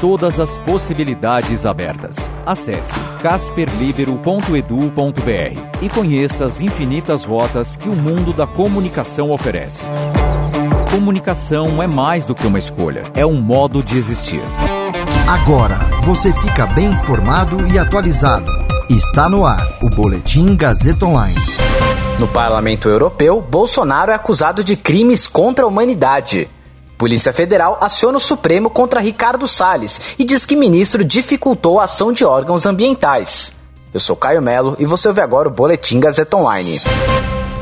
Todas as possibilidades abertas. Acesse casperlibero.edu.br e conheça as infinitas rotas que o mundo da comunicação oferece. Comunicação é mais do que uma escolha, é um modo de existir. Agora você fica bem informado e atualizado. Está no ar o Boletim Gazeta Online. No Parlamento Europeu, Bolsonaro é acusado de crimes contra a humanidade. Polícia Federal aciona o Supremo contra Ricardo Salles e diz que ministro dificultou a ação de órgãos ambientais. Eu sou Caio Melo e você ouve agora o Boletim Gazeta Online.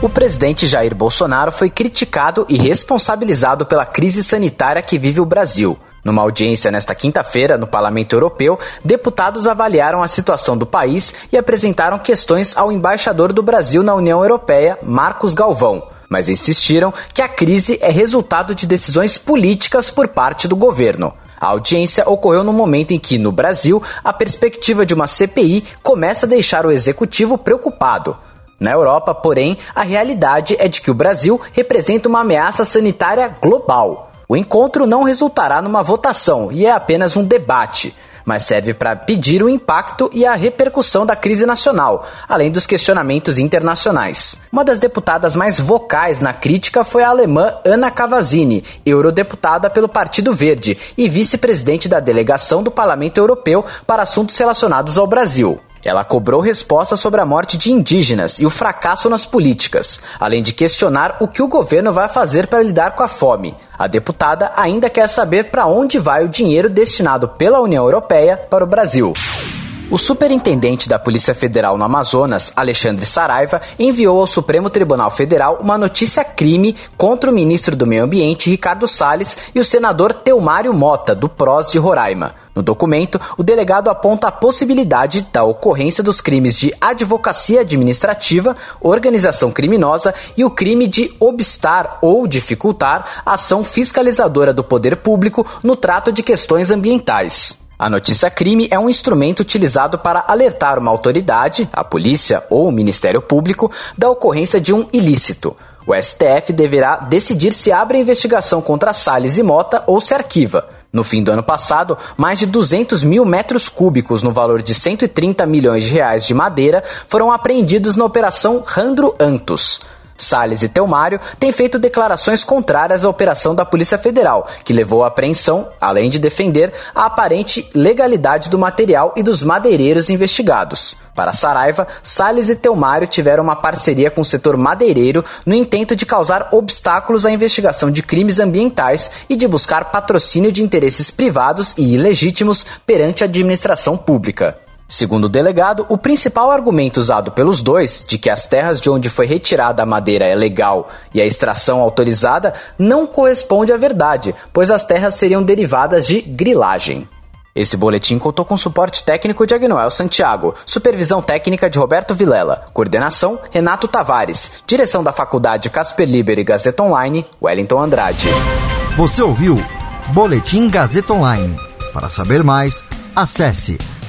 O presidente Jair Bolsonaro foi criticado e responsabilizado pela crise sanitária que vive o Brasil. Numa audiência nesta quinta-feira no Parlamento Europeu, deputados avaliaram a situação do país e apresentaram questões ao embaixador do Brasil na União Europeia, Marcos Galvão. Mas insistiram que a crise é resultado de decisões políticas por parte do governo. A audiência ocorreu no momento em que, no Brasil, a perspectiva de uma CPI começa a deixar o executivo preocupado. Na Europa, porém, a realidade é de que o Brasil representa uma ameaça sanitária global. O encontro não resultará numa votação e é apenas um debate, mas serve para pedir o impacto e a repercussão da crise nacional, além dos questionamentos internacionais. Uma das deputadas mais vocais na crítica foi a alemã Ana Cavazzini, eurodeputada pelo Partido Verde e vice-presidente da delegação do Parlamento Europeu para assuntos relacionados ao Brasil. Ela cobrou respostas sobre a morte de indígenas e o fracasso nas políticas, além de questionar o que o governo vai fazer para lidar com a fome. A deputada ainda quer saber para onde vai o dinheiro destinado pela União Europeia para o Brasil. O superintendente da Polícia Federal no Amazonas, Alexandre Saraiva, enviou ao Supremo Tribunal Federal uma notícia crime contra o ministro do Meio Ambiente, Ricardo Salles, e o senador Teomário Mota, do PROS de Roraima. No documento, o delegado aponta a possibilidade da ocorrência dos crimes de advocacia administrativa, organização criminosa e o crime de obstar ou dificultar a ação fiscalizadora do poder público no trato de questões ambientais. A notícia crime é um instrumento utilizado para alertar uma autoridade, a polícia ou o Ministério Público, da ocorrência de um ilícito. O STF deverá decidir se abre a investigação contra Salles e Mota ou se arquiva. No fim do ano passado, mais de 200 mil metros cúbicos no valor de 130 milhões de reais de madeira foram apreendidos na Operação Randro Antos. Salles e Telmário têm feito declarações contrárias à operação da Polícia Federal, que levou à apreensão, além de defender a aparente legalidade do material e dos madeireiros investigados. Para Saraiva, Salles e Telmário tiveram uma parceria com o setor madeireiro no intento de causar obstáculos à investigação de crimes ambientais e de buscar patrocínio de interesses privados e ilegítimos perante a administração pública. Segundo o delegado, o principal argumento usado pelos dois, de que as terras de onde foi retirada a madeira é legal e a extração autorizada, não corresponde à verdade, pois as terras seriam derivadas de grilagem. Esse boletim contou com suporte técnico de Agnoel Santiago, supervisão técnica de Roberto Vilela, coordenação Renato Tavares, direção da Faculdade Casper Liber e Gazeta Online, Wellington Andrade. Você ouviu Boletim Gazeta Online. Para saber mais, acesse